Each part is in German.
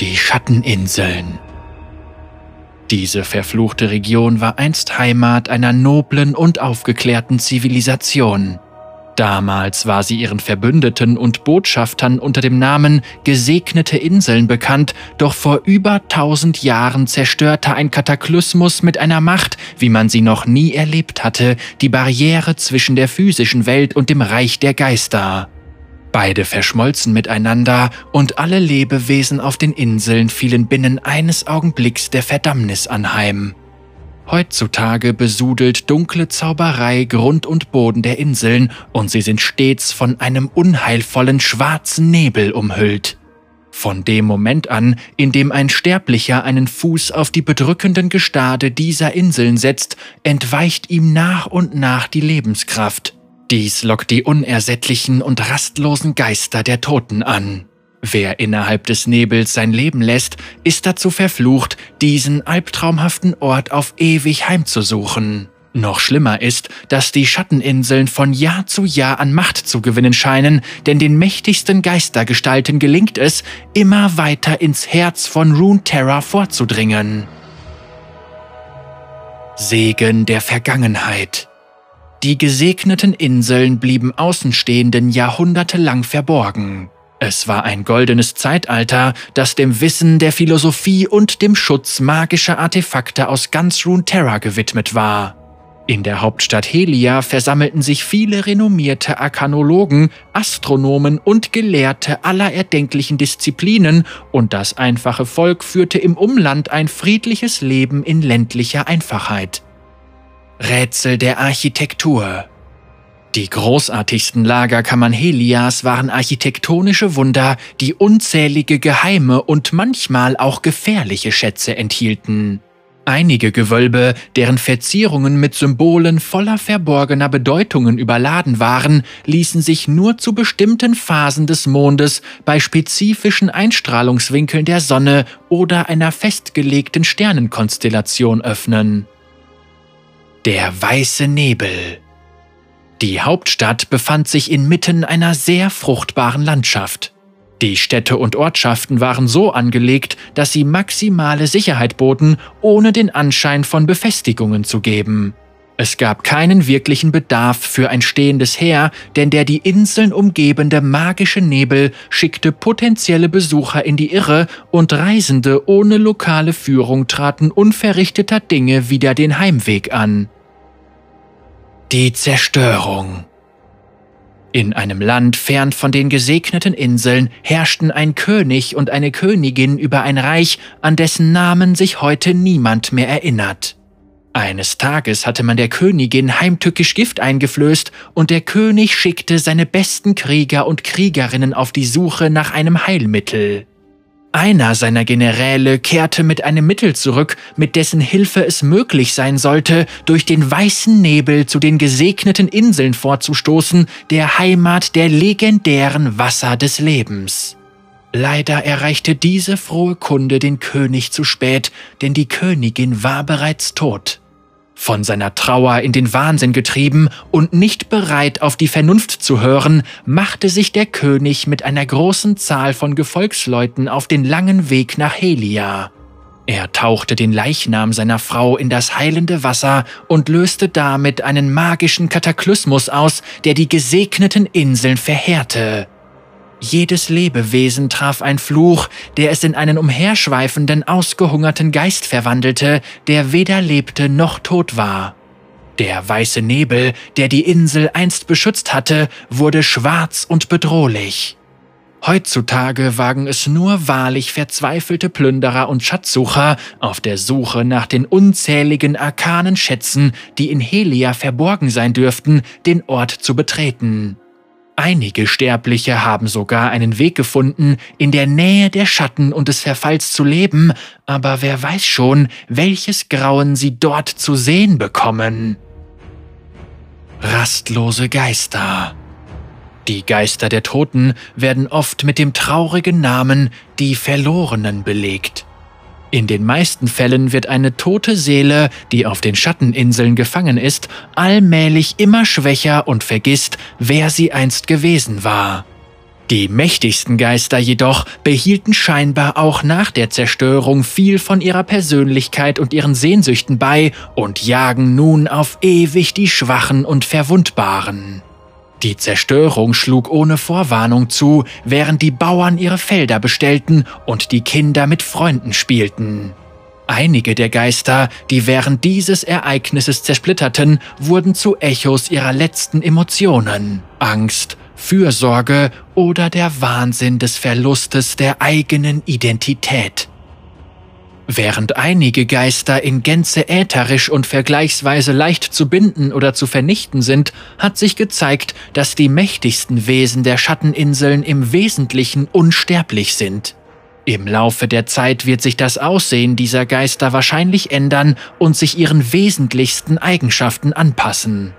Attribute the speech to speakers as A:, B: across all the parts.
A: Die Schatteninseln. Diese verfluchte Region war einst Heimat einer noblen und aufgeklärten Zivilisation. Damals war sie ihren Verbündeten und Botschaftern unter dem Namen Gesegnete Inseln bekannt, doch vor über tausend Jahren zerstörte ein Kataklysmus mit einer Macht, wie man sie noch nie erlebt hatte, die Barriere zwischen der physischen Welt und dem Reich der Geister. Beide verschmolzen miteinander und alle Lebewesen auf den Inseln fielen binnen eines Augenblicks der Verdammnis anheim. Heutzutage besudelt dunkle Zauberei Grund und Boden der Inseln und sie sind stets von einem unheilvollen schwarzen Nebel umhüllt. Von dem Moment an, in dem ein Sterblicher einen Fuß auf die bedrückenden Gestade dieser Inseln setzt, entweicht ihm nach und nach die Lebenskraft. Dies lockt die unersättlichen und rastlosen Geister der Toten an. Wer innerhalb des Nebels sein Leben lässt, ist dazu verflucht, diesen albtraumhaften Ort auf ewig heimzusuchen. Noch schlimmer ist, dass die Schatteninseln von Jahr zu Jahr an Macht zu gewinnen scheinen, denn den mächtigsten Geistergestalten gelingt es, immer weiter ins Herz von Runeterra vorzudringen. Segen der Vergangenheit Die gesegneten Inseln blieben Außenstehenden jahrhundertelang verborgen. Es war ein goldenes Zeitalter, das dem Wissen der Philosophie und dem Schutz magischer Artefakte aus ganz Runeterra gewidmet war. In der Hauptstadt Helia versammelten sich viele renommierte Arkanologen, Astronomen und Gelehrte aller erdenklichen Disziplinen, und das einfache Volk führte im Umland ein friedliches Leben in ländlicher Einfachheit. Rätsel der Architektur die großartigsten Lagerkammern Helias waren architektonische Wunder, die unzählige geheime und manchmal auch gefährliche Schätze enthielten. Einige Gewölbe, deren Verzierungen mit Symbolen voller verborgener Bedeutungen überladen waren, ließen sich nur zu bestimmten Phasen des Mondes bei spezifischen Einstrahlungswinkeln der Sonne oder einer festgelegten Sternenkonstellation öffnen. Der weiße Nebel die Hauptstadt befand sich inmitten einer sehr fruchtbaren Landschaft. Die Städte und Ortschaften waren so angelegt, dass sie maximale Sicherheit boten, ohne den Anschein von Befestigungen zu geben. Es gab keinen wirklichen Bedarf für ein stehendes Heer, denn der die Inseln umgebende magische Nebel schickte potenzielle Besucher in die Irre und Reisende ohne lokale Führung traten unverrichteter Dinge wieder den Heimweg an. Die Zerstörung. In einem Land fern von den gesegneten Inseln herrschten ein König und eine Königin über ein Reich, an dessen Namen sich heute niemand mehr erinnert. Eines Tages hatte man der Königin heimtückisch Gift eingeflößt und der König schickte seine besten Krieger und Kriegerinnen auf die Suche nach einem Heilmittel. Einer seiner Generäle kehrte mit einem Mittel zurück, mit dessen Hilfe es möglich sein sollte, durch den weißen Nebel zu den gesegneten Inseln vorzustoßen, der Heimat der legendären Wasser des Lebens. Leider erreichte diese frohe Kunde den König zu spät, denn die Königin war bereits tot. Von seiner Trauer in den Wahnsinn getrieben und nicht bereit auf die Vernunft zu hören, machte sich der König mit einer großen Zahl von Gefolgsleuten auf den langen Weg nach Helia. Er tauchte den Leichnam seiner Frau in das heilende Wasser und löste damit einen magischen Kataklysmus aus, der die gesegneten Inseln verheerte. Jedes Lebewesen traf ein Fluch, der es in einen umherschweifenden, ausgehungerten Geist verwandelte, der weder lebte noch tot war. Der weiße Nebel, der die Insel einst beschützt hatte, wurde schwarz und bedrohlich. Heutzutage wagen es nur wahrlich verzweifelte Plünderer und Schatzsucher auf der Suche nach den unzähligen arkanen Schätzen, die in Helia verborgen sein dürften, den Ort zu betreten. Einige Sterbliche haben sogar einen Weg gefunden, in der Nähe der Schatten und des Verfalls zu leben, aber wer weiß schon, welches Grauen sie dort zu sehen bekommen. Rastlose Geister Die Geister der Toten werden oft mit dem traurigen Namen die Verlorenen belegt. In den meisten Fällen wird eine tote Seele, die auf den Schatteninseln gefangen ist, allmählich immer schwächer und vergisst, wer sie einst gewesen war. Die mächtigsten Geister jedoch behielten scheinbar auch nach der Zerstörung viel von ihrer Persönlichkeit und ihren Sehnsüchten bei und jagen nun auf ewig die Schwachen und Verwundbaren. Die Zerstörung schlug ohne Vorwarnung zu, während die Bauern ihre Felder bestellten und die Kinder mit Freunden spielten. Einige der Geister, die während dieses Ereignisses zersplitterten, wurden zu Echos ihrer letzten Emotionen Angst, Fürsorge oder der Wahnsinn des Verlustes der eigenen Identität. Während einige Geister in Gänze ätherisch und vergleichsweise leicht zu binden oder zu vernichten sind, hat sich gezeigt, dass die mächtigsten Wesen der Schatteninseln im Wesentlichen unsterblich sind. Im Laufe der Zeit wird sich das Aussehen dieser Geister wahrscheinlich ändern und sich ihren wesentlichsten Eigenschaften anpassen.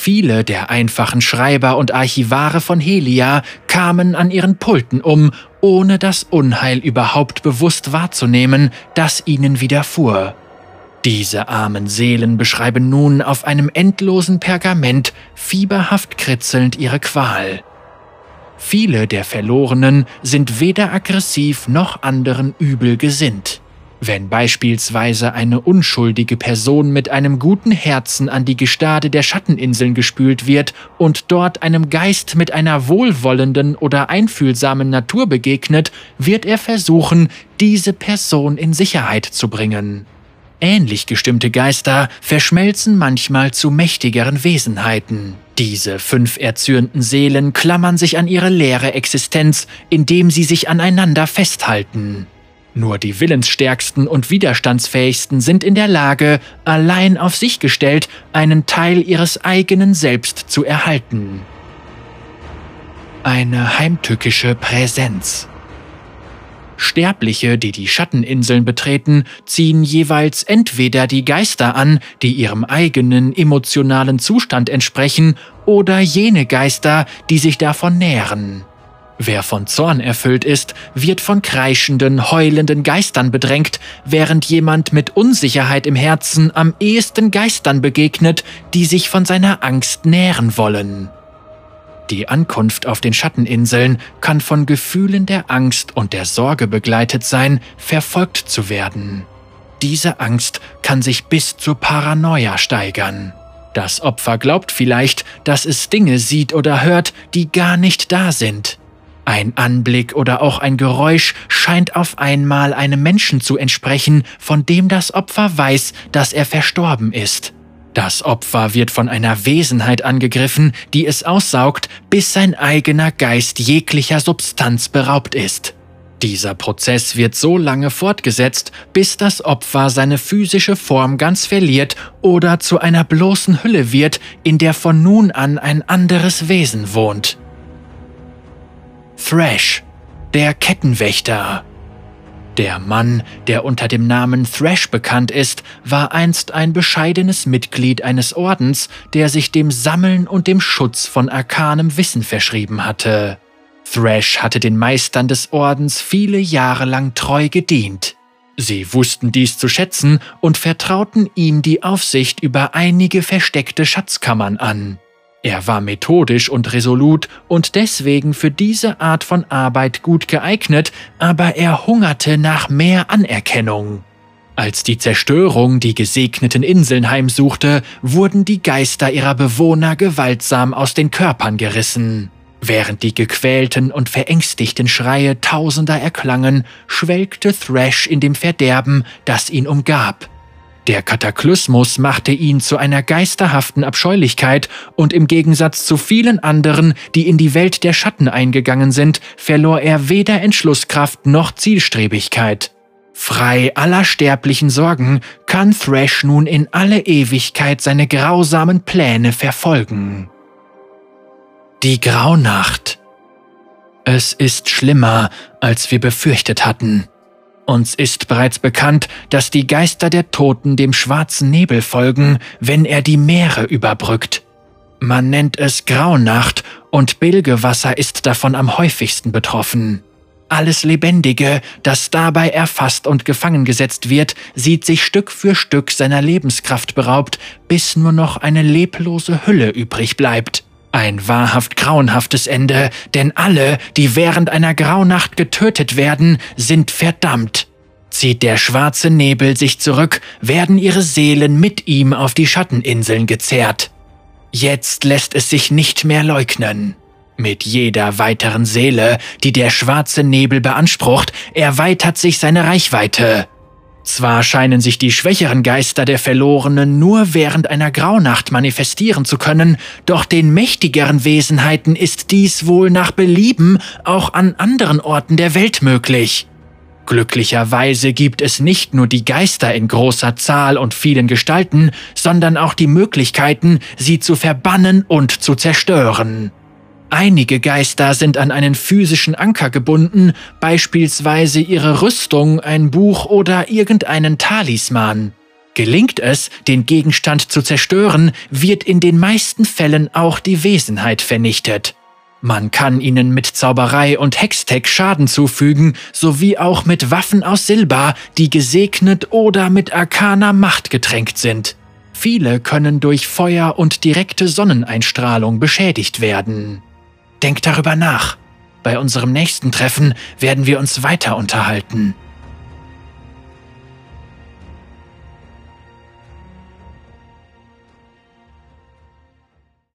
A: Viele der einfachen Schreiber und Archivare von Helia kamen an ihren Pulten um, ohne das Unheil überhaupt bewusst wahrzunehmen, das ihnen widerfuhr. Diese armen Seelen beschreiben nun auf einem endlosen Pergament fieberhaft kritzelnd ihre Qual. Viele der Verlorenen sind weder aggressiv noch anderen übel gesinnt. Wenn beispielsweise eine unschuldige Person mit einem guten Herzen an die Gestade der Schatteninseln gespült wird und dort einem Geist mit einer wohlwollenden oder einfühlsamen Natur begegnet, wird er versuchen, diese Person in Sicherheit zu bringen. Ähnlich gestimmte Geister verschmelzen manchmal zu mächtigeren Wesenheiten. Diese fünf erzürnten Seelen klammern sich an ihre leere Existenz, indem sie sich aneinander festhalten. Nur die willensstärksten und widerstandsfähigsten sind in der Lage, allein auf sich gestellt, einen Teil ihres eigenen Selbst zu erhalten. Eine heimtückische Präsenz. Sterbliche, die die Schatteninseln betreten, ziehen jeweils entweder die Geister an, die ihrem eigenen emotionalen Zustand entsprechen, oder jene Geister, die sich davon nähren. Wer von Zorn erfüllt ist, wird von kreischenden, heulenden Geistern bedrängt, während jemand mit Unsicherheit im Herzen am ehesten Geistern begegnet, die sich von seiner Angst nähren wollen. Die Ankunft auf den Schatteninseln kann von Gefühlen der Angst und der Sorge begleitet sein, verfolgt zu werden. Diese Angst kann sich bis zur Paranoia steigern. Das Opfer glaubt vielleicht, dass es Dinge sieht oder hört, die gar nicht da sind. Ein Anblick oder auch ein Geräusch scheint auf einmal einem Menschen zu entsprechen, von dem das Opfer weiß, dass er verstorben ist. Das Opfer wird von einer Wesenheit angegriffen, die es aussaugt, bis sein eigener Geist jeglicher Substanz beraubt ist. Dieser Prozess wird so lange fortgesetzt, bis das Opfer seine physische Form ganz verliert oder zu einer bloßen Hülle wird, in der von nun an ein anderes Wesen wohnt. Thrash, der Kettenwächter. Der Mann, der unter dem Namen Thrash bekannt ist, war einst ein bescheidenes Mitglied eines Ordens, der sich dem Sammeln und dem Schutz von arkanem Wissen verschrieben hatte. Thrash hatte den Meistern des Ordens viele Jahre lang treu gedient. Sie wussten dies zu schätzen und vertrauten ihm die Aufsicht über einige versteckte Schatzkammern an. Er war methodisch und resolut und deswegen für diese Art von Arbeit gut geeignet, aber er hungerte nach mehr Anerkennung. Als die Zerstörung die gesegneten Inseln heimsuchte, wurden die Geister ihrer Bewohner gewaltsam aus den Körpern gerissen. Während die gequälten und verängstigten Schreie Tausender erklangen, schwelgte Thrash in dem Verderben, das ihn umgab. Der Kataklysmus machte ihn zu einer geisterhaften Abscheulichkeit und im Gegensatz zu vielen anderen, die in die Welt der Schatten eingegangen sind, verlor er weder Entschlusskraft noch Zielstrebigkeit. Frei aller sterblichen Sorgen kann Thrash nun in alle Ewigkeit seine grausamen Pläne verfolgen. Die Graunacht. Es ist schlimmer, als wir befürchtet hatten. Uns ist bereits bekannt, dass die Geister der Toten dem schwarzen Nebel folgen, wenn er die Meere überbrückt. Man nennt es Graunacht und Bilgewasser ist davon am häufigsten betroffen. Alles Lebendige, das dabei erfasst und gefangen gesetzt wird, sieht sich Stück für Stück seiner Lebenskraft beraubt, bis nur noch eine leblose Hülle übrig bleibt. Ein wahrhaft grauenhaftes Ende, denn alle, die während einer Graunacht getötet werden, sind verdammt. Zieht der schwarze Nebel sich zurück, werden ihre Seelen mit ihm auf die Schatteninseln gezerrt. Jetzt lässt es sich nicht mehr leugnen. Mit jeder weiteren Seele, die der schwarze Nebel beansprucht, erweitert sich seine Reichweite. Zwar scheinen sich die schwächeren Geister der Verlorenen nur während einer Graunacht manifestieren zu können, doch den mächtigeren Wesenheiten ist dies wohl nach Belieben auch an anderen Orten der Welt möglich. Glücklicherweise gibt es nicht nur die Geister in großer Zahl und vielen Gestalten, sondern auch die Möglichkeiten, sie zu verbannen und zu zerstören. Einige Geister sind an einen physischen Anker gebunden, beispielsweise ihre Rüstung, ein Buch oder irgendeinen Talisman. Gelingt es, den Gegenstand zu zerstören, wird in den meisten Fällen auch die Wesenheit vernichtet. Man kann ihnen mit Zauberei und Hextech Schaden zufügen, sowie auch mit Waffen aus Silber, die gesegnet oder mit arkaner Macht getränkt sind. Viele können durch Feuer und direkte Sonneneinstrahlung beschädigt werden. Denk darüber nach. Bei unserem nächsten Treffen werden wir uns weiter unterhalten.